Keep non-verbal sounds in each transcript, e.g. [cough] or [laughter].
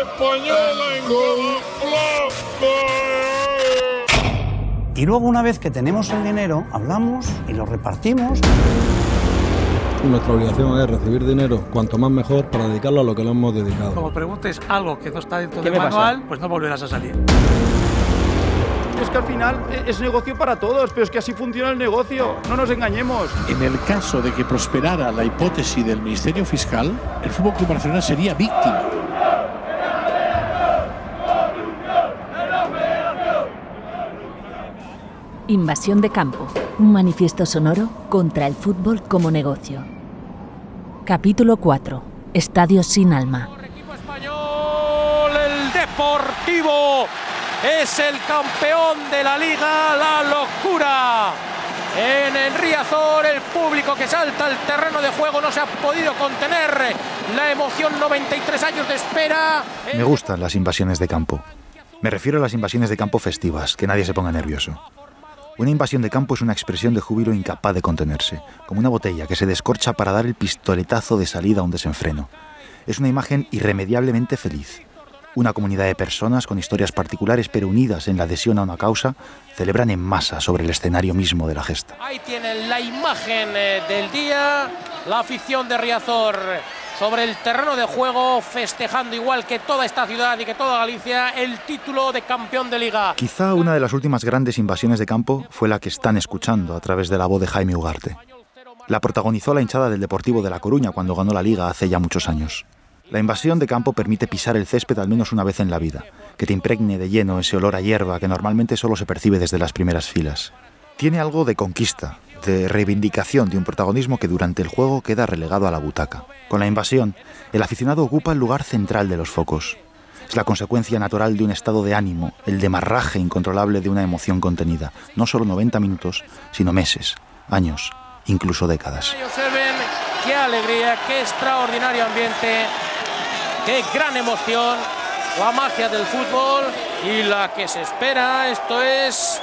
española en. Y luego una vez que tenemos el dinero, hablamos y lo repartimos. Nuestra obligación es recibir dinero, cuanto más mejor, para dedicarlo a lo que lo hemos dedicado. Como preguntes algo que no está dentro del manual, pues no volverás a salir. Es que al final es negocio para todos, pero es que así funciona el negocio, no nos engañemos. En el caso de que prosperara la hipótesis del Ministerio Fiscal, el Fútbol Club Barcelona sería víctima. Invasión de campo, un manifiesto sonoro contra el fútbol como negocio. Capítulo 4. Estadios sin alma. Equipo español, el Deportivo es el campeón de la liga, la locura. En el Riazor, el público que salta al terreno de juego no se ha podido contener. La emoción, 93 años de espera. Me gustan las invasiones de campo. Me refiero a las invasiones de campo festivas, que nadie se ponga nervioso. Una invasión de campo es una expresión de júbilo incapaz de contenerse, como una botella que se descorcha para dar el pistoletazo de salida a un desenfreno. Es una imagen irremediablemente feliz. Una comunidad de personas con historias particulares pero unidas en la adhesión a una causa celebran en masa sobre el escenario mismo de la gesta. Ahí tienen la imagen eh, del día, la afición de Riazor sobre el terreno de juego, festejando igual que toda esta ciudad y que toda Galicia el título de campeón de liga. Quizá una de las últimas grandes invasiones de campo fue la que están escuchando a través de la voz de Jaime Ugarte. La protagonizó la hinchada del Deportivo de La Coruña cuando ganó la liga hace ya muchos años. La invasión de campo permite pisar el césped al menos una vez en la vida, que te impregne de lleno ese olor a hierba que normalmente solo se percibe desde las primeras filas. Tiene algo de conquista, de reivindicación de un protagonismo que durante el juego queda relegado a la butaca. Con la invasión, el aficionado ocupa el lugar central de los focos. Es la consecuencia natural de un estado de ánimo, el demarraje incontrolable de una emoción contenida. No solo 90 minutos, sino meses, años, incluso décadas. Qué alegría, qué extraordinario ambiente, qué gran emoción, la magia del fútbol y la que se espera. Esto es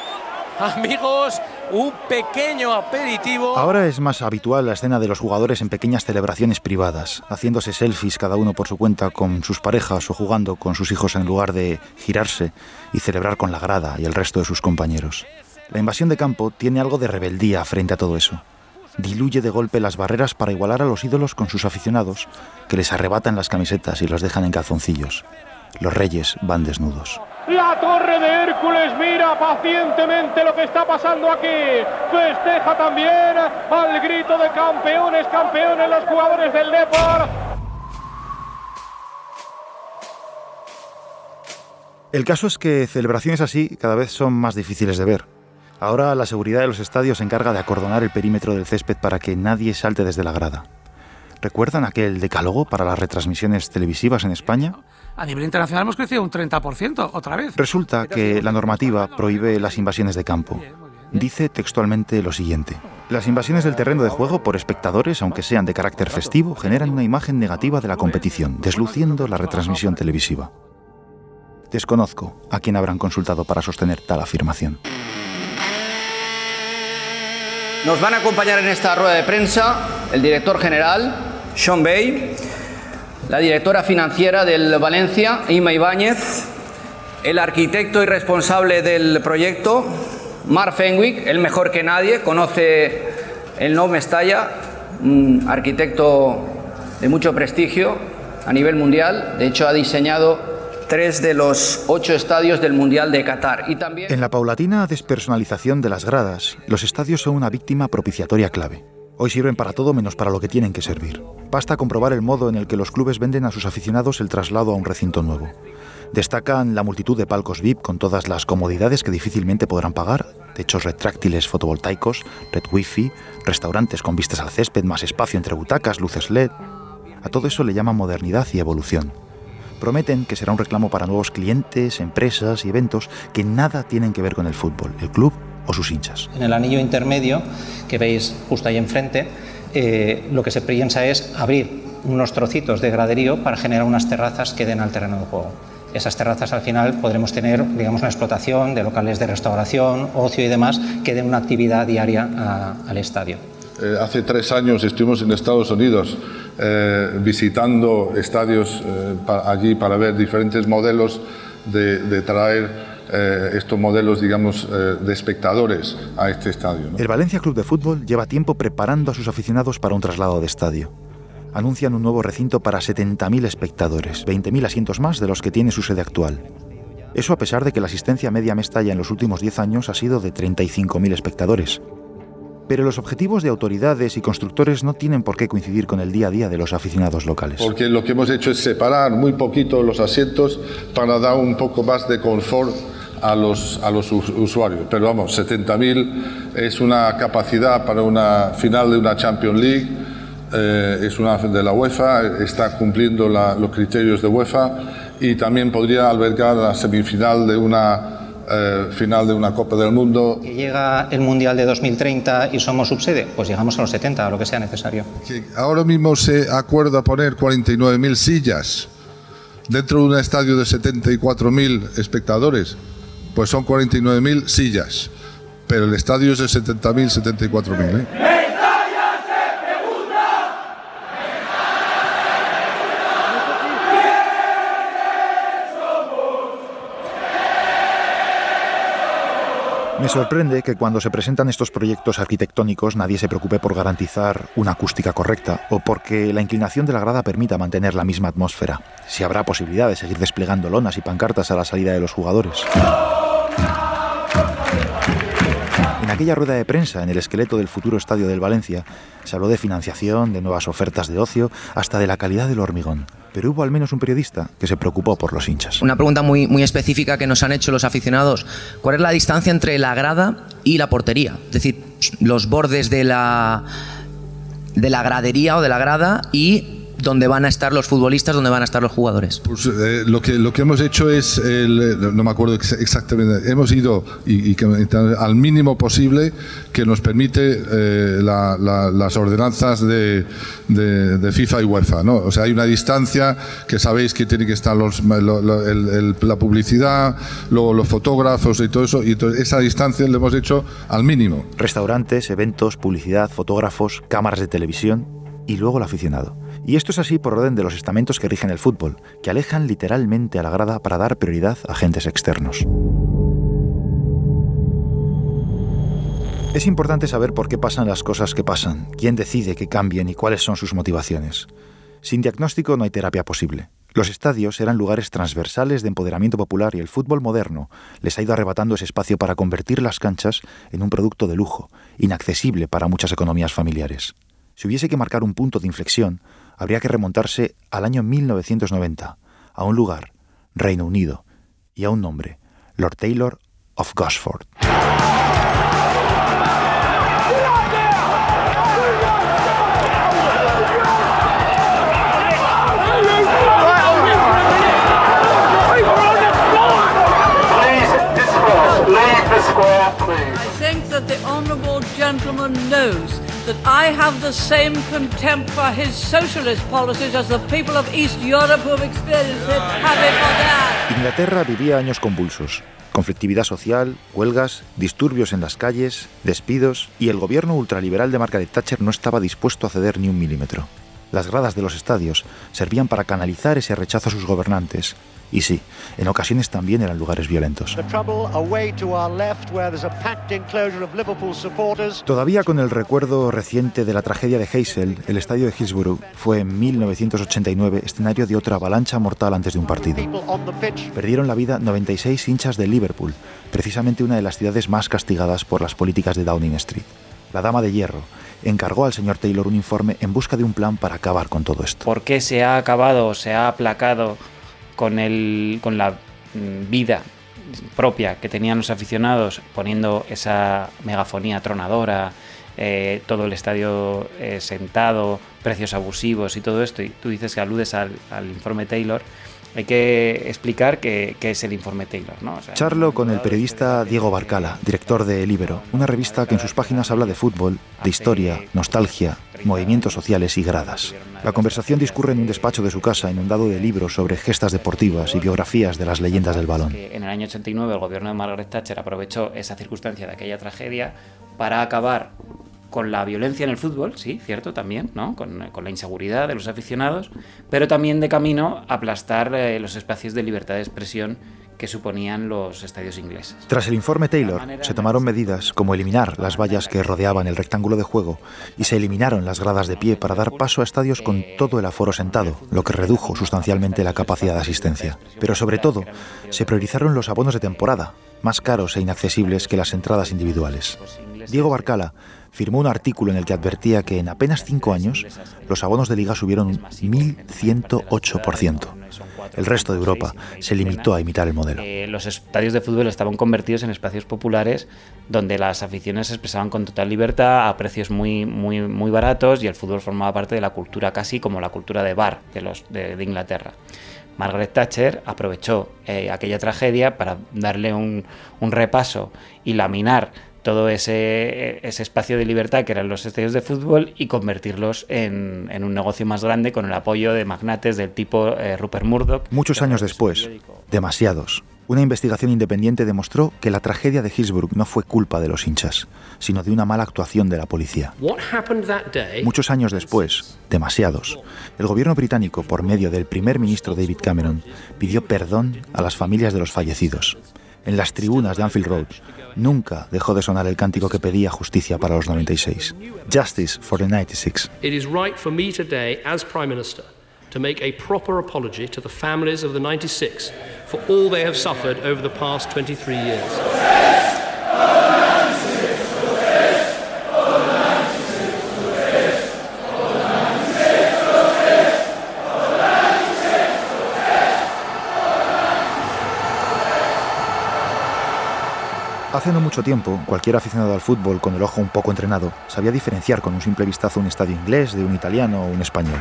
amigos, un pequeño aperitivo. Ahora es más habitual la escena de los jugadores en pequeñas celebraciones privadas, haciéndose selfies cada uno por su cuenta con sus parejas o jugando con sus hijos en lugar de girarse y celebrar con la grada y el resto de sus compañeros. La invasión de campo tiene algo de rebeldía frente a todo eso. Diluye de golpe las barreras para igualar a los ídolos con sus aficionados, que les arrebatan las camisetas y los dejan en calzoncillos. Los reyes van desnudos. La torre de Hércules mira pacientemente lo que está pasando aquí. Festeja también al grito de campeones, campeones los jugadores del Depor. El caso es que celebraciones así cada vez son más difíciles de ver. Ahora la seguridad de los estadios se encarga de acordonar el perímetro del césped para que nadie salte desde la grada. ¿Recuerdan aquel decálogo para las retransmisiones televisivas en España? A nivel internacional hemos crecido un 30% otra vez. Resulta que la normativa prohíbe las invasiones de campo. Dice textualmente lo siguiente. Las invasiones del terreno de juego por espectadores, aunque sean de carácter festivo, generan una imagen negativa de la competición, desluciendo la retransmisión televisiva. Desconozco a quién habrán consultado para sostener tal afirmación. Nos van a acompañar en esta rueda de prensa el director general, Sean Bay, la directora financiera del Valencia, Ima Ibáñez, el arquitecto y responsable del proyecto, Mark Fenwick, el mejor que nadie, conoce el No Mestalla, un arquitecto de mucho prestigio a nivel mundial, de hecho ha diseñado tres de los ocho estadios del Mundial de Qatar. Y también... En la paulatina despersonalización de las gradas, los estadios son una víctima propiciatoria clave. Hoy sirven para todo menos para lo que tienen que servir. Basta comprobar el modo en el que los clubes venden a sus aficionados el traslado a un recinto nuevo. Destacan la multitud de palcos VIP con todas las comodidades que difícilmente podrán pagar, techos retráctiles fotovoltaicos, red wifi, restaurantes con vistas al césped, más espacio entre butacas, luces LED. A todo eso le llaman modernidad y evolución. Prometen que será un reclamo para nuevos clientes, empresas y eventos que nada tienen que ver con el fútbol, el club o sus hinchas. En el anillo intermedio que veis justo ahí enfrente, eh, lo que se piensa es abrir unos trocitos de graderío para generar unas terrazas que den al terreno de juego. esas terrazas al final podremos tener digamos, una explotación de locales de restauración, ocio y demás que den una actividad diaria al estadio. Eh, hace tres años estuvimos en Estados Unidos eh, visitando estadios eh, allí para ver diferentes modelos de, traer estos modelos, digamos, de espectadores a este estadio. El Valencia Club de Fútbol lleva tiempo preparando a sus aficionados para un traslado de estadio. Anuncian un nuevo recinto para 70.000 espectadores, 20.000 asientos más de los que tiene su sede actual. Eso a pesar de que la asistencia media Mestalla en los últimos 10 años ha sido de 35.000 espectadores. Pero los objetivos de autoridades y constructores no tienen por qué coincidir con el día a día de los aficionados locales. Porque lo que hemos hecho es separar muy poquito los asientos para dar un poco más de confort a los, a los usuarios. Pero vamos, 70.000 es una capacidad para una final de una Champions League, eh, es una de la UEFA, está cumpliendo los criterios de UEFA y también podría albergar la semifinal de una eh, final de una Copa del Mundo. Que llega el Mundial de 2030 y somos subsede, pues llegamos a los 70, a lo que sea necesario. ahora mismo se acuerda poner 49.000 sillas dentro de un estadio de 74.000 espectadores, pues son 49.000 sillas, pero el estadio es de 70.000, 74.000. ¿eh? Me sorprende que cuando se presentan estos proyectos arquitectónicos nadie se preocupe por garantizar una acústica correcta o porque la inclinación de la grada permita mantener la misma atmósfera, si habrá posibilidad de seguir desplegando lonas y pancartas a la salida de los jugadores. En aquella rueda de prensa, en el esqueleto del futuro estadio del Valencia, se habló de financiación, de nuevas ofertas de ocio, hasta de la calidad del hormigón. Pero hubo al menos un periodista que se preocupó por los hinchas. Una pregunta muy, muy específica que nos han hecho los aficionados. ¿Cuál es la distancia entre la grada y la portería? Es decir, los bordes de la, de la gradería o de la grada y dónde van a estar los futbolistas, dónde van a estar los jugadores. Pues, eh, lo, que, lo que hemos hecho es, no me acuerdo exactamente, hemos ido y, al mínimo posible que nos permite eh, las ordenanzas de, de, FIFA y UEFA. ¿no? O sea, hay una distancia que sabéis que tiene que estar los, la publicidad, luego los fotógrafos y todo eso, y entonces esa distancia la hemos hecho al mínimo. Restaurantes, eventos, publicidad, fotógrafos, cámaras de televisión y luego el aficionado. Y esto es así por orden de los estamentos que rigen el fútbol, que alejan literalmente a la grada para dar prioridad a agentes externos. Es importante saber por qué pasan las cosas que pasan, quién decide que cambien y cuáles son sus motivaciones. Sin diagnóstico no hay terapia posible. Los estadios eran lugares transversales de empoderamiento popular y el fútbol moderno les ha ido arrebatando ese espacio para convertir las canchas en un producto de lujo, inaccesible para muchas economías familiares. Si hubiese que marcar un punto de inflexión, habría que remontarse al año 1990, a un lugar, Reino Unido, y a un nombre, Lord Taylor of Gosford. I have the same contempt for his socialist policies as the people of East Europe who have experienced it have it for that. Inglaterra vivía años convulsos. Conflictividad social, huelgas, disturbios en las calles, despidos y el gobierno ultraliberal de Margaret Thatcher no estaba dispuesto a ceder ni un milímetro. Las gradas de los estadios servían para canalizar ese rechazo a sus gobernantes y sí, en ocasiones también eran lugares violentos. Todavía con el recuerdo reciente de la tragedia de Heysel, el estadio de Hillsborough fue en 1989 escenario de otra avalancha mortal antes de un partido. Perdieron la vida 96 hinchas de Liverpool, precisamente una de las ciudades más castigadas por las políticas de Downing Street. La Dama de Hierro encargó al señor Taylor un informe en busca de un plan para acabar con todo esto. ¿Por qué se ha acabado, se ha aplacado con, el, con la mm, vida propia que tenían los aficionados, poniendo esa megafonía tronadora, eh, todo el estadio eh, sentado, precios abusivos y todo esto, y tú dices que aludes al, informe Taylor, hay que explicar qué, es el informe Taylor. ¿no? Charlo con el periodista Diego Barcala, director de El Ibero, una revista que en sus páginas habla de fútbol, de historia, nostalgia, movimientos sociales y gradas. La conversación discurre en un despacho de su casa inundado de libros sobre gestas deportivas y biografías de las leyendas del balón. En el año 89 el gobierno de Margaret Thatcher aprovechó esa circunstancia de aquella tragedia para acabar con la violencia en el fútbol, sí, cierto, también, ¿no? Con, la inseguridad de los aficionados, pero también de camino aplastar eh, los espacios de libertad de expresión que suponían los estadios ingleses. Tras el informe Taylor, se tomaron medidas como eliminar las vallas que rodeaban el rectángulo de juego y se eliminaron las gradas de pie para dar paso a estadios con todo el aforo sentado, lo que redujo sustancialmente la capacidad de asistencia. Pero sobre todo, se priorizaron los abonos de temporada, más caros e inaccesibles que las entradas individuales. Diego Barcala firmó un artículo en el que advertía que en apenas cinco años los abonos de liga subieron un 1.108%. El resto de Europa se limitó a imitar el modelo. Eh, los estadios de fútbol estaban convertidos en espacios populares donde las aficiones se expresaban con total libertad a precios muy, muy, muy baratos y el fútbol formaba parte de la cultura casi como la cultura de bar de, los, de, Inglaterra. Margaret Thatcher aprovechó eh, aquella tragedia para darle un, un repaso y laminar todo ese, ese, espacio de libertad que eran los estadios de fútbol y convertirlos en, un negocio más grande con el apoyo de magnates del tipo eh, Rupert Murdoch. Muchos años después, demasiados, una investigación independiente demostró que la tragedia de Hillsborough no fue culpa de los hinchas, sino de una mala actuación de la policía. Muchos años después, demasiados, el gobierno británico, por medio del primer ministro David Cameron, pidió perdón a las familias de los fallecidos. En las tribunas de Anfield Road, nunca dejó de sonar el cántico que pedía justicia para los 96. Justice for the 96. It is right for me today, as Prime Minister, to make a proper apology to the families of the 96 for all they have suffered over the past 23 years. Hace no mucho tiempo, cualquier aficionado al fútbol con el ojo un poco entrenado sabía diferenciar con un simple vistazo un estadio inglés de un italiano o un español.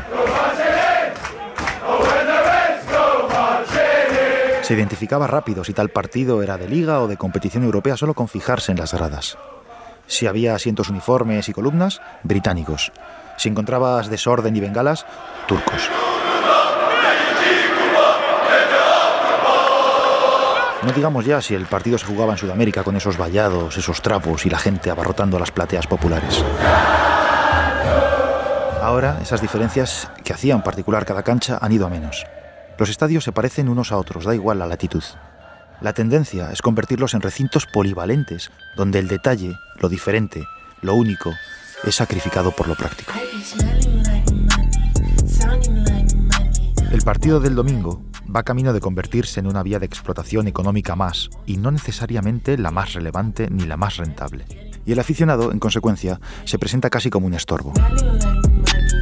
Se identificaba rápido si tal partido era de liga o de competición europea solo con fijarse en las gradas. Si había asientos uniformes y columnas, británicos. Si encontrabas desorden y bengalas, turcos. No digamos ya si el partido se jugaba en Sudamérica con esos vallados, esos trapos y la gente abarrotando las plateas populares. Ahora, esas diferencias que hacían particular cada cancha han ido a menos. Los estadios se parecen unos a otros, da igual la latitud. La tendencia es convertirlos en recintos polivalentes, donde el detalle, lo diferente, lo único, es sacrificado por lo práctico. El partido del domingo va camino de convertirse en una vía de explotación económica más, y no necesariamente la más relevante ni la más rentable. Y el aficionado, en consecuencia, se presenta casi como un estorbo.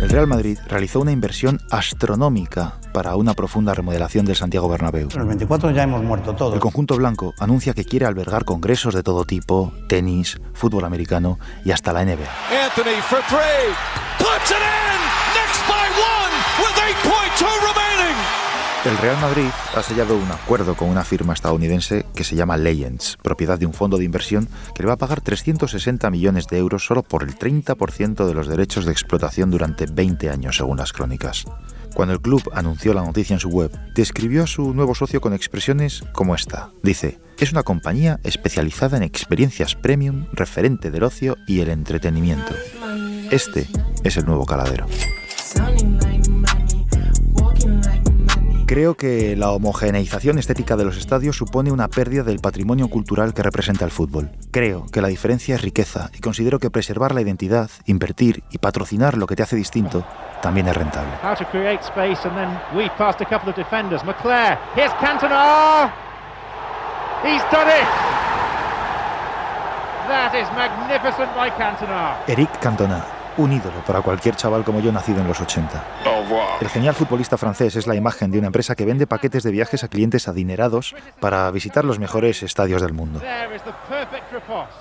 El Real Madrid realizó una inversión astronómica para una profunda remodelación del Santiago Bernabéu. En los 24 ya hemos muerto todos. El conjunto blanco anuncia que quiere albergar congresos de todo tipo, tenis, fútbol americano y hasta la NBA. El Real Madrid ha sellado un acuerdo con una firma estadounidense que se llama Legends, propiedad de un fondo de inversión que le va a pagar 360 millones de euros solo por el 30% de los derechos de explotación durante 20 años, según las crónicas. Cuando el club anunció la noticia en su web, describió a su nuevo socio con expresiones como esta. Dice, es una compañía especializada en experiencias premium, referente del ocio y el entretenimiento. Este es el nuevo caladero. Creo que la homogeneización estética de los estadios supone una pérdida del patrimonio cultural que representa el fútbol. Creo que la diferencia es riqueza y considero que preservar la identidad, invertir y patrocinar lo que te hace distinto también es rentable. Eric Cantona un ídolo para cualquier chaval como yo nacido en los 80. El genial futbolista francés es la imagen de una empresa que vende paquetes de viajes a clientes adinerados para visitar los mejores estadios del mundo.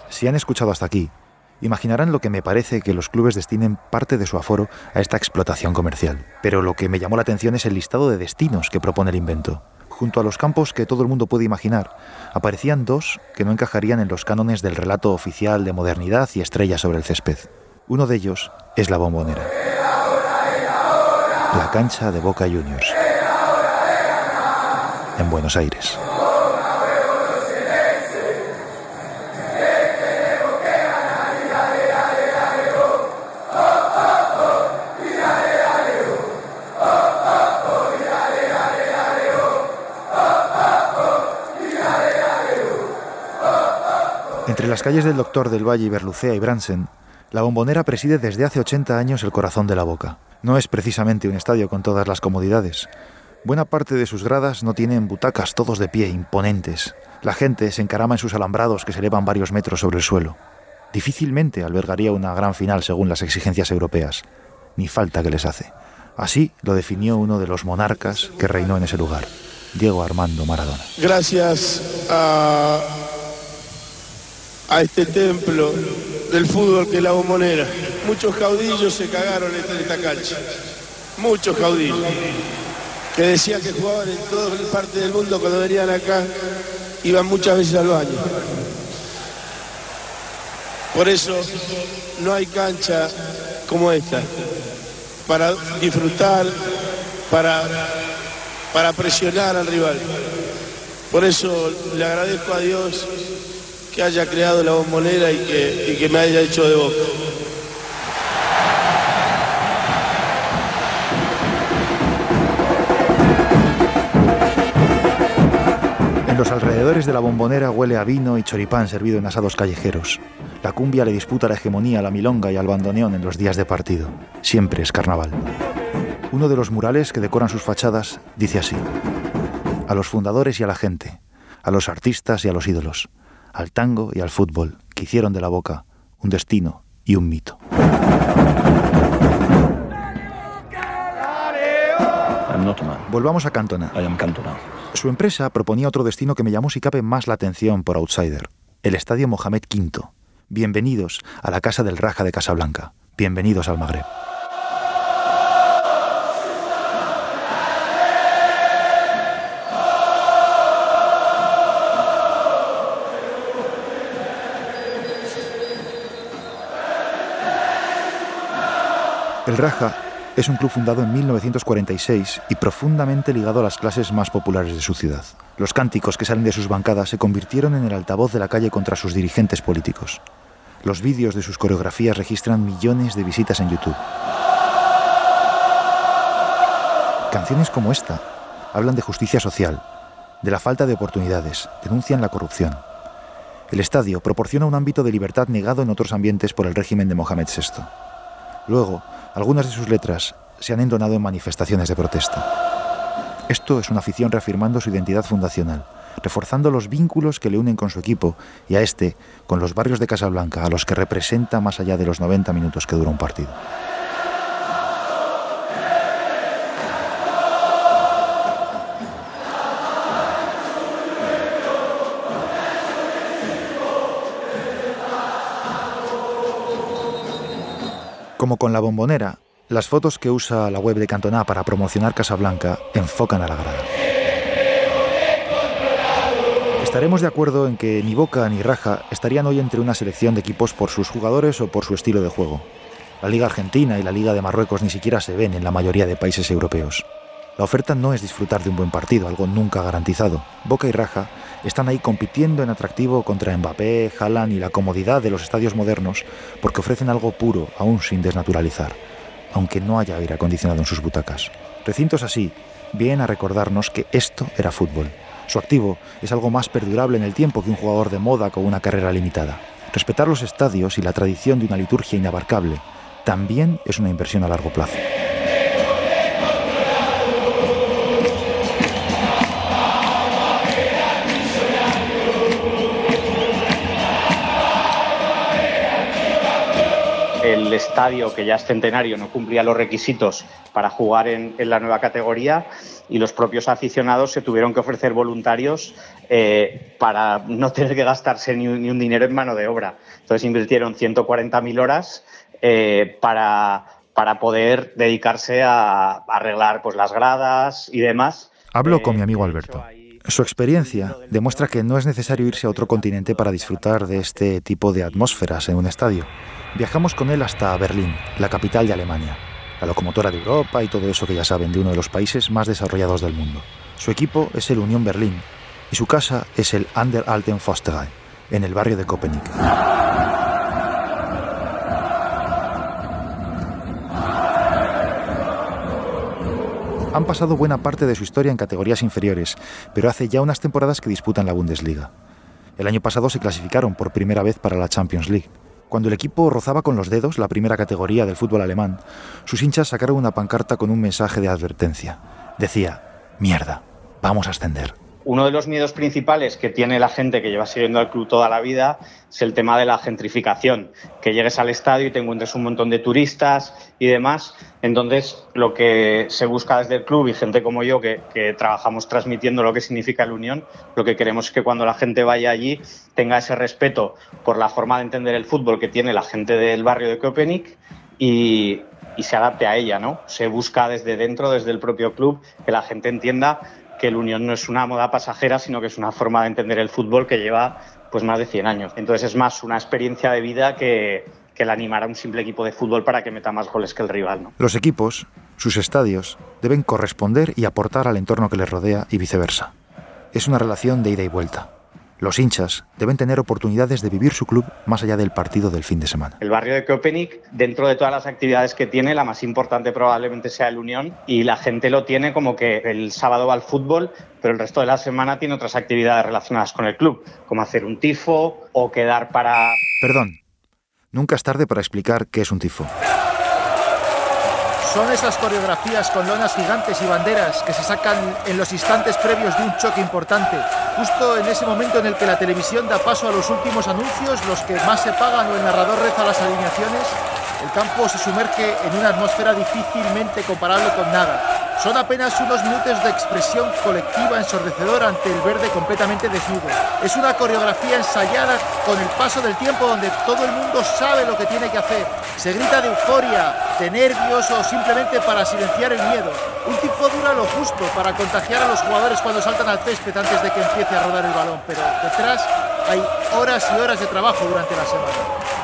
Si han escuchado hasta aquí, Imaginarán lo que me parece que los clubes destinen parte de su aforo a esta explotación comercial. Pero lo que me llamó la atención es el listado de destinos que propone el invento. Junto a los campos que todo el mundo puede imaginar, aparecían dos que no encajarían en los cánones del relato oficial de modernidad y estrella sobre el césped. Uno de ellos es la bombonera. La cancha de Boca Juniors. En Buenos Aires. Entre las calles del Doctor del Valle y Berlucea y Bransen, la bombonera preside desde hace 80 años el corazón de la boca. No es precisamente un estadio con todas las comodidades. Buena parte de sus gradas no tienen butacas todos de pie, imponentes. La gente se encarama en sus alambrados que se elevan varios metros sobre el suelo. Difícilmente albergaría una gran final según las exigencias europeas. Ni falta que les hace. Así lo definió uno de los monarcas que reinó en ese lugar, Diego Armando Maradona. Gracias a a este templo del fútbol que es la bombonera. Muchos caudillos se cagaron en esta cancha. Muchos caudillos. Que decían que jugaban en todas partes del mundo cuando venían acá, iban muchas veces al baño. Por eso no hay cancha como esta. Para disfrutar, para, para presionar al rival. Por eso le agradezco a Dios que haya creado la bombonera y que, y que me haya hecho de boca. En los alrededores de la bombonera huele a vino y choripán servido en asados callejeros. La cumbia le disputa la hegemonía a la milonga y al bandoneón en los días de partido. Siempre es carnaval. Uno de los murales que decoran sus fachadas dice así. A los fundadores y a la gente, a los artistas y a los ídolos, al tango y al fútbol, que hicieron de la boca un destino y un mito. Volvamos a Cantona. Su empresa proponía otro destino que me llamó si cabe más la atención por outsider, el Estadio Mohamed V. Bienvenidos a la Casa del Raja de Casablanca. Bienvenidos al Magreb. El Raja es un club fundado en 1946 y profundamente ligado a las clases más populares de su ciudad. Los cánticos que salen de sus bancadas se convirtieron en el altavoz de la calle contra sus dirigentes políticos. Los vídeos de sus coreografías registran millones de visitas en YouTube. Canciones como esta hablan de justicia social, de la falta de oportunidades, denuncian la corrupción. El estadio proporciona un ámbito de libertad negado en otros ambientes por el régimen de Mohamed VI. Luego, algunas de sus letras se han entonado en manifestaciones de protesta. Esto es una afición reafirmando su identidad fundacional, reforzando los vínculos que le unen con su equipo y a este con los barrios de Casablanca, a los que representa más allá de los 90 minutos que dura un partido. Como con la bombonera, las fotos que usa la web de Cantona para promocionar Casablanca enfocan a la grada. Estaremos de acuerdo en que ni Boca ni Raja estarían hoy entre una selección de equipos por sus jugadores o por su estilo de juego. La Liga Argentina y la Liga de Marruecos ni siquiera se ven en la mayoría de países europeos. La oferta no es disfrutar de un buen partido, algo nunca garantizado. Boca y Raja están ahí compitiendo en atractivo contra Mbappé, Haaland y la comodidad de los estadios modernos porque ofrecen algo puro, aún sin desnaturalizar, aunque no haya aire acondicionado en sus butacas. Recintos así vienen a recordarnos que esto era fútbol. Su activo es algo más perdurable en el tiempo que un jugador de moda con una carrera limitada. Respetar los estadios y la tradición de una liturgia inabarcable también es una inversión a largo plazo. El estadio, que ya es centenario, no cumplía los requisitos para jugar en, la nueva categoría y los propios aficionados se tuvieron que ofrecer voluntarios eh, para no tener que gastarse ni, un dinero en mano de obra. Entonces invirtieron 140.000 horas eh, para, para poder dedicarse a, arreglar pues, las gradas y demás. Hablo con mi amigo Alberto. Su experiencia demuestra que no es necesario irse a otro continente para disfrutar de este tipo de atmósferas en un estadio. Viajamos con él hasta Berlín, la capital de Alemania, la locomotora de Europa y todo eso que ya saben de uno de los países más desarrollados del mundo. Su equipo es el Unión Berlín y su casa es el Ander Alten Fosterei, en el barrio de Copenhague. Han pasado buena parte de su historia en categorías inferiores, pero hace ya unas temporadas que disputan la Bundesliga. El año pasado se clasificaron por primera vez para la Champions League. Cuando el equipo rozaba con los dedos la primera categoría del fútbol alemán, sus hinchas sacaron una pancarta con un mensaje de advertencia. Decía, mierda, vamos a ascender. Uno de los miedos principales que tiene la gente que lleva siguiendo al club toda la vida es el tema de la gentrificación, que llegues al estadio y te encuentres un montón de turistas y demás. Entonces, lo que se busca desde el club y gente como yo que, trabajamos transmitiendo lo que significa la unión, lo que queremos es que cuando la gente vaya allí tenga ese respeto por la forma de entender el fútbol que tiene la gente del barrio de Copenhague y, y se adapte a ella, ¿no? Se busca desde dentro, desde el propio club, que la gente entienda que el Unión no es una moda pasajera, sino que es una forma de entender el fútbol que lleva pues más de 100 años. Entonces es más una experiencia de vida que, que el animar a un simple equipo de fútbol para que meta más goles que el rival. ¿no? Los equipos, sus estadios, deben corresponder y aportar al entorno que les rodea y viceversa. Es una relación de ida y vuelta. Los hinchas deben tener oportunidades de vivir su club más allá del partido del fin de semana. El barrio de Köpenick, dentro de todas las actividades que tiene, la más importante probablemente sea el Unión y la gente lo tiene como que el sábado va al fútbol, pero el resto de la semana tiene otras actividades relacionadas con el club, como hacer un tifo o quedar para... Perdón, nunca es tarde para explicar qué es un tifo. Son esas coreografías con lonas gigantes y banderas que se sacan en los instantes previos de un choque importante, justo en ese momento en el que la televisión da paso a los últimos anuncios, los que más se pagan o el narrador reza las alineaciones, el campo se sumerge en una atmósfera difícilmente comparable con nada. Son apenas unos minutos de expresión colectiva ensordecedora ante el verde completamente desnudo. Es una coreografía ensayada con el paso del tiempo donde todo el mundo sabe lo que tiene que hacer. Se grita de euforia, de nervios o simplemente para silenciar el miedo. Un tifo dura lo justo para contagiar a los jugadores cuando saltan al césped antes de que empiece a rodar el balón, pero detrás hay horas y horas de trabajo durante la semana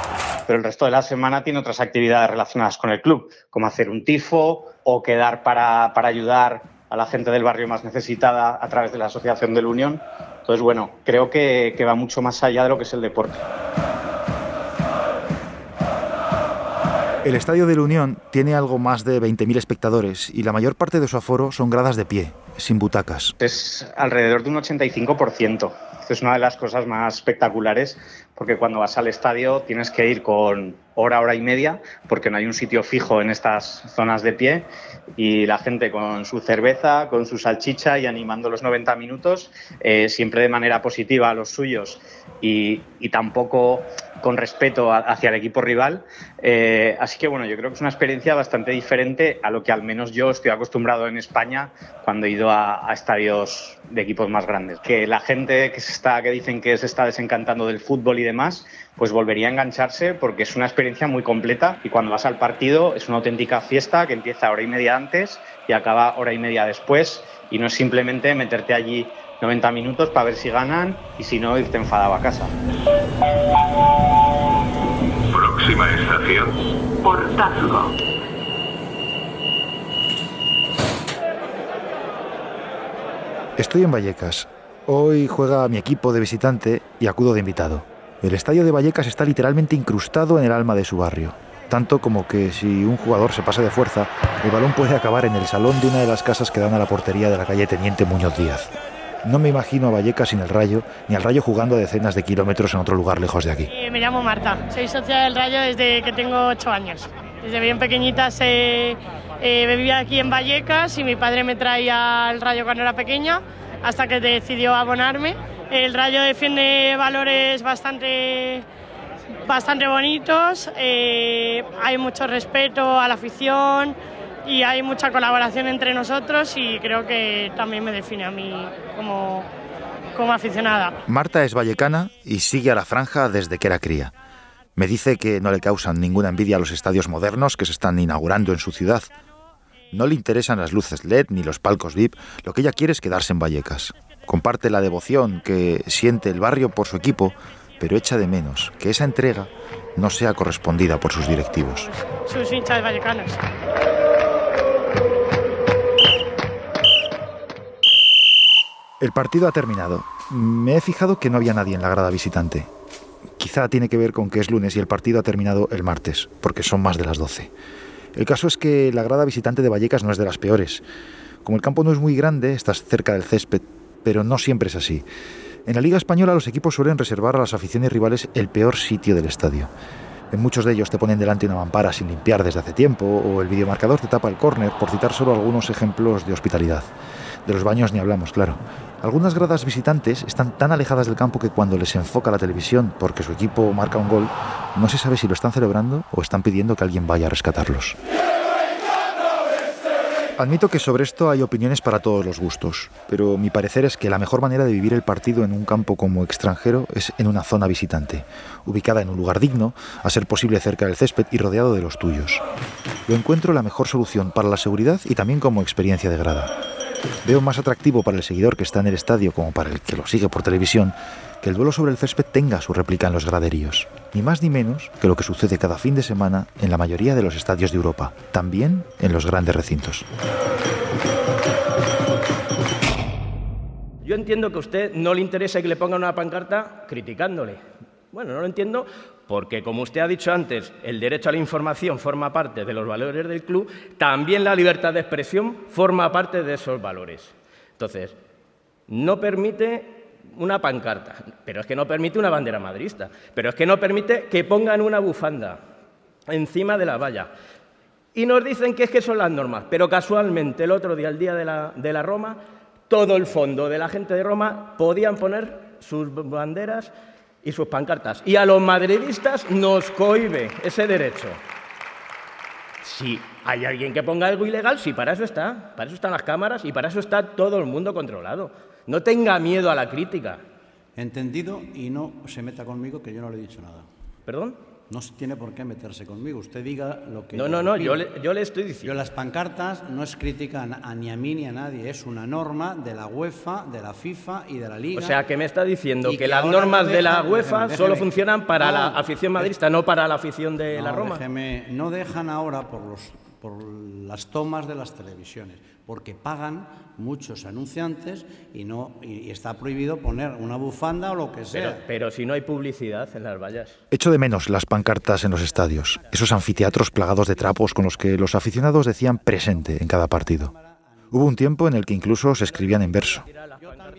pero el resto de la semana tiene otras actividades relacionadas con el club, como hacer un tifo o quedar para, ayudar a la gente del barrio más necesitada a través de la Asociación de la Unión. Entonces, bueno, creo que, que va mucho más allá de lo que es el deporte. El Estadio de la Unión tiene algo más de 20.000 espectadores y la mayor parte de su aforo son gradas de pie, sin butacas. Es alrededor de un 85% es una de las cosas más espectaculares porque cuando vas al estadio tienes que ir con hora, hora y media porque no hay un sitio fijo en estas zonas de pie y la gente con su cerveza, con su salchicha y animando los 90 minutos, eh, siempre de manera positiva a los suyos. Y, y tampoco con respeto hacia el equipo rival. Eh, así que bueno, yo creo que es una experiencia bastante diferente a lo que al menos yo estoy acostumbrado en España cuando he ido a, estadios de equipos más grandes. Que la gente que, se está, que dicen que se está desencantando del fútbol y demás, pues volvería a engancharse porque es una experiencia muy completa y cuando vas al partido es una auténtica fiesta que empieza hora y media antes y acaba hora y media después y no es simplemente meterte allí 90 minutos para ver si ganan y si no, irte enfadado a casa. Próxima estación. Portazgo. Estoy en Vallecas. Hoy juega mi equipo de visitante y acudo de invitado. El estadio de Vallecas está literalmente incrustado en el alma de su barrio. Tanto como que si un jugador se pasa de fuerza, el balón puede acabar en el salón de una de las casas que dan a la portería de la calle Teniente Muñoz Díaz. No me imagino a Vallecas sin el Rayo, ni al Rayo jugando a decenas de kilómetros en otro lugar lejos de aquí. Eh, me llamo Marta, soy socia del Rayo desde que tengo 8 años. Desde bien pequeñita se, eh, vivía aquí en Vallecas y mi padre me traía al Rayo cuando era pequeña, hasta que decidió abonarme. El Rayo defiende valores bastante bastante bonitos, eh, hay mucho respeto a la afición y hay mucha colaboración entre nosotros y creo que también me define a mí como, como aficionada. Marta es vallecana y sigue a la franja desde que era cría. Me dice que no le causan ninguna envidia a los estadios modernos que se están inaugurando en su ciudad. No le interesan las luces LED ni los palcos VIP, lo que ella quiere es quedarse en Vallecas. Comparte la devoción que siente el barrio por su equipo, pero echa de menos que esa entrega no sea correspondida por sus directivos. Sus hinchas vallecanos. El partido ha terminado. Me he fijado que no había nadie en la grada visitante. Quizá tiene que ver con que es lunes y el partido ha terminado el martes, porque son más de las 12. El caso es que la grada visitante de Vallecas no es de las peores. Como el campo no es muy grande, estás cerca del césped, pero no siempre es así. En la Liga Española los equipos suelen reservar a las aficiones rivales el peor sitio del estadio. En muchos de ellos te ponen delante una mampara sin limpiar desde hace tiempo o el videomarcador te tapa el córner, por citar solo algunos ejemplos de hospitalidad. De los baños ni hablamos, claro. Algunas gradas visitantes están tan alejadas del campo que cuando les enfoca la televisión porque su equipo marca un gol, no se sabe si lo están celebrando o están pidiendo que alguien vaya a rescatarlos. Admito que sobre esto hay opiniones para todos los gustos, pero mi parecer es que la mejor manera de vivir el partido en un campo como extranjero es en una zona visitante, ubicada en un lugar digno, a ser posible cerca del césped y rodeado de los tuyos. Lo encuentro la mejor solución para la seguridad y también como experiencia de grada. Veo más atractivo para el seguidor que está en el estadio como para el que lo sigue por televisión que el duelo sobre el césped tenga su réplica en los graderíos, ni más ni menos que lo que sucede cada fin de semana en la mayoría de los estadios de Europa, también en los grandes recintos. Yo entiendo que a usted no le interesa que le pongan una pancarta criticándole. Bueno, no lo entiendo porque, como usted ha dicho antes, el derecho a la información forma parte de los valores del club, también la libertad de expresión forma parte de esos valores. Entonces, no permite una pancarta, pero es que no permite una bandera madrista, pero es que no permite que pongan una bufanda encima de la valla. Y nos dicen que es que son las normas, pero casualmente el otro día, el día de la, de la Roma, todo el fondo de la gente de Roma podían poner sus banderas y sus pancartas. Y a los madridistas nos cohibe ese derecho. Si hay alguien que ponga algo ilegal, sí, para eso está. Para eso están las cámaras y para eso está todo el mundo controlado. No tenga miedo a la crítica. Entendido y no se meta conmigo que yo no le he dicho nada. ¿Perdón? No tiene por qué meterse conmigo. Usted diga lo que. No, no, no, yo le, yo le, estoy diciendo. Yo las pancartas no es crítica a, ni a mí ni a nadie. Es una norma de la UEFA, de la FIFA y de la Liga. O sea, que me está diciendo que, las normas de la UEFA solo funcionan para la afición madrista, no para la afición de la Roma. Déjeme, no dejan ahora por, los, por las tomas de las televisiones, porque pagan muchos anunciantes y no y está prohibido poner una bufanda o lo que sea. Pero, pero, si no hay publicidad en las vallas. Echo de menos las pancartas en los estadios, esos anfiteatros plagados de trapos con los que los aficionados decían presente en cada partido. Hubo un tiempo en el que incluso se escribían en verso.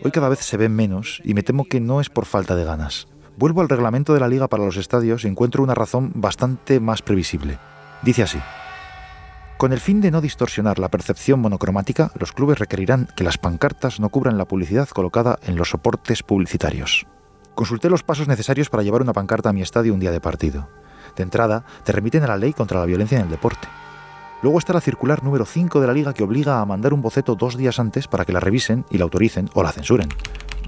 Hoy cada vez se ven menos y me temo que no es por falta de ganas. Vuelvo al reglamento de la liga para los estadios y encuentro una razón bastante más previsible. Dice así. Con el fin de no distorsionar la percepción monocromática, los clubes requerirán que las pancartas no cubran la publicidad colocada en los soportes publicitarios. Consulté los pasos necesarios para llevar una pancarta a mi estadio un día de partido. De entrada, te remiten a la ley contra la violencia en el deporte. Luego está la circular número 5 de la liga que obliga a mandar un boceto dos días antes para que la revisen y la autoricen o la censuren.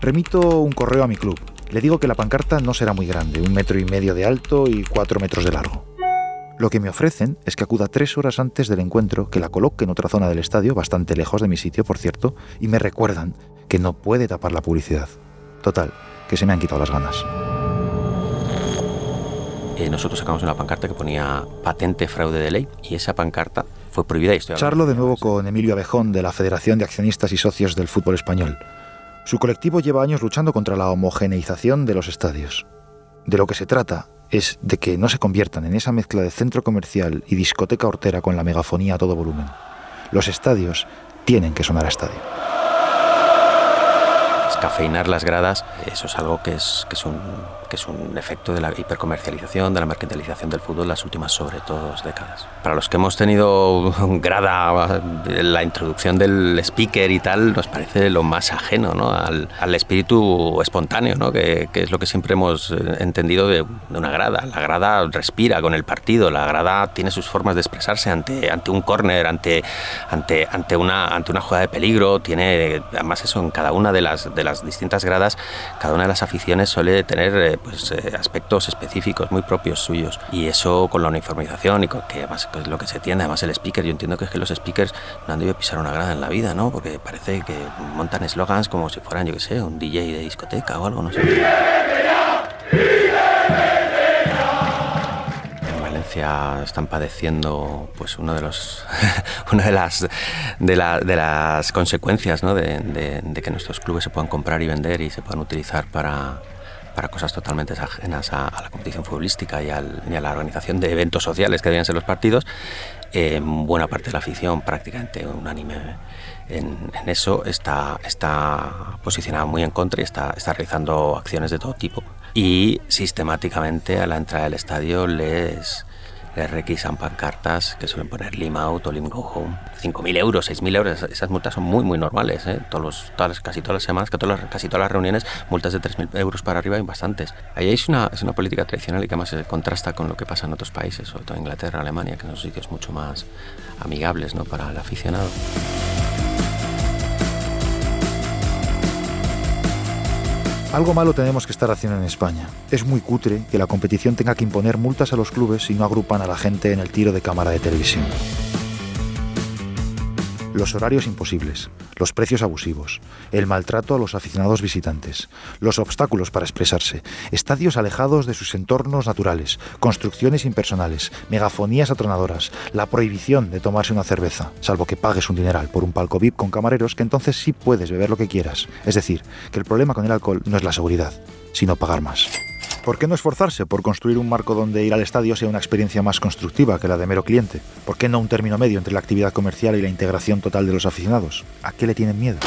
Remito un correo a mi club. Le digo que la pancarta no será muy grande, un metro y medio de alto y cuatro metros de largo. Lo que me ofrecen es que acuda tres horas antes del encuentro, que la coloque en otra zona del estadio, bastante lejos de mi sitio, por cierto, y me recuerdan que no puede tapar la publicidad. Total, que se me han quitado las ganas. Eh, nosotros sacamos una pancarta que ponía patente fraude de ley y esa pancarta fue prohibida. Y estoy Charlo de nuevo con Emilio Abejón de la Federación de Accionistas y Socios del Fútbol Español. Su colectivo lleva años luchando contra la homogeneización de los estadios. De lo que se trata es de que no se conviertan en esa mezcla de centro comercial y discoteca hortera con la megafonía a todo volumen. Los estadios tienen que sonar a estadio. Descafeinar las gradas, eso es algo que es, que es un que es un efecto de la hipercomercialización, de la mercantilización del fútbol las últimas sobre todo décadas. Para los que hemos tenido [laughs] grada la introducción del speaker y tal, nos parece lo más ajeno ¿no? al, al, espíritu espontáneo, ¿no? que, que, es lo que siempre hemos eh, entendido de, de, una grada. La grada respira con el partido, la grada tiene sus formas de expresarse ante, ante un córner, ante, ante, ante, una, ante una jugada de peligro, tiene además eso en cada una de las, de las distintas gradas, cada una de las aficiones suele tener eh, pues, eh, aspectos específicos muy propios suyos. Y eso con la uniformización y con que además pues, lo que se tiende, además el speaker, yo entiendo que es que los speakers no han debido pisar una grada en la vida, ¿no? Porque parece que montan eslogans como si fueran, yo qué sé, un DJ de discoteca o algo, no sé. Están padeciendo pues uno de los [laughs] una de las de, la, de las consecuencias ¿no? de, de, de que nuestros clubes se puedan comprar y vender y se puedan utilizar para para cosas totalmente ajenas a, a la competición futbolística y, al, y, a la organización de eventos sociales que debían ser los partidos, eh, buena parte de la afición, prácticamente unánime en, en, eso, está, está posicionada muy en contra y está, está realizando acciones de todo tipo. Y sistemáticamente a la entrada del estadio les, les requisan pancartas que suelen poner Lim Out o Lim Go Home. 5.000 euros, 6.000 euros, esas multas son muy, muy normales. ¿eh? Todos los, todas, casi todas las semanas, casi todas las, las reuniones, multas de 3.000 euros para arriba hay bastantes. Ahí es una, es una política tradicional y que además se contrasta con lo que pasa en otros países, sobre todo Inglaterra, Alemania, que son sitios mucho más amigables ¿no? para el aficionado. Algo malo tenemos que estar haciendo en España. Es muy cutre que la competición tenga que imponer multas a los clubes si no agrupan a la gente en el tiro de cámara de televisión. Los horarios imposibles, los precios abusivos, el maltrato a los aficionados visitantes, los obstáculos para expresarse, estadios alejados de sus entornos naturales, construcciones impersonales, megafonías atronadoras, la prohibición de tomarse una cerveza, salvo que pagues un dineral por un palco VIP con camareros que entonces sí puedes beber lo que quieras. Es decir, que el problema con el alcohol no es la seguridad, sino pagar más. ¿Por qué no esforzarse por construir un marco donde ir al estadio sea una experiencia más constructiva que la de mero cliente? ¿Por qué no un término medio entre la actividad comercial y la integración total de los aficionados? ¿A qué le tienen miedo?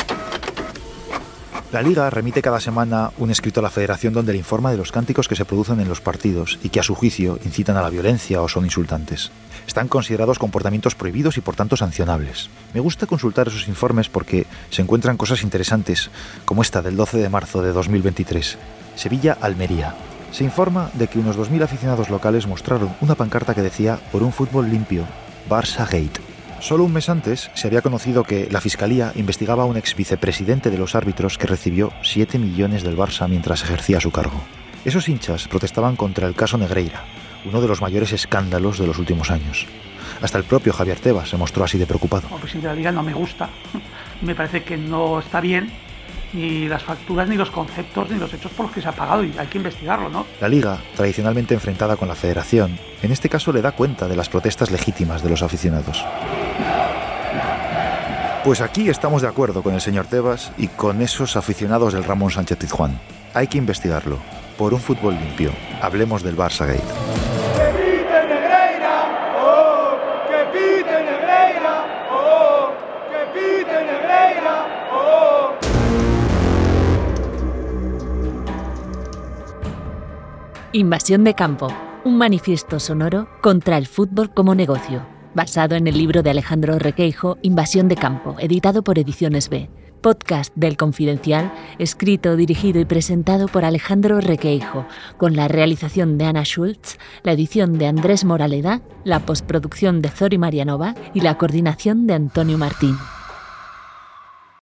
La Liga remite cada semana un escrito a la Federación donde le informa de los cánticos que se producen en los partidos y que a su juicio incitan a la violencia o son insultantes. Están considerados comportamientos prohibidos y por tanto sancionables. Me gusta consultar esos informes porque se encuentran cosas interesantes, como esta del 12 de marzo de 2023. Sevilla-Almería. Se informa de que unos 2.000 aficionados locales mostraron una pancarta que decía por un fútbol limpio, Barça Gate. Solo un mes antes se había conocido que la Fiscalía investigaba a un ex vicepresidente de los árbitros que recibió 7 millones del Barça mientras ejercía su cargo. Esos hinchas protestaban contra el caso Negreira, uno de los mayores escándalos de los últimos años. Hasta el propio Javier Tebas se mostró así de preocupado. Presidente de la Liga no me gusta, [laughs] me parece que no está bien ni las facturas, ni los conceptos, ni los hechos por los que se ha pagado y hay que investigarlo, ¿no? La Liga, tradicionalmente enfrentada con la Federación, en este caso le da cuenta de las protestas legítimas de los aficionados. Pues aquí estamos de acuerdo con el señor Tebas y con esos aficionados del Ramón Sánchez Pizjuán. Hay que investigarlo. Por un fútbol limpio. Hablemos del Barça Gate. Invasión de Campo, un manifiesto sonoro contra el fútbol como negocio, basado en el libro de Alejandro Requeijo, Invasión de Campo, editado por Ediciones B. Podcast del Confidencial, escrito, dirigido y presentado por Alejandro Requeijo, con la realización de Ana Schultz, la edición de Andrés Moraleda, la postproducción de Zori Marianova y la coordinación de Antonio Martín.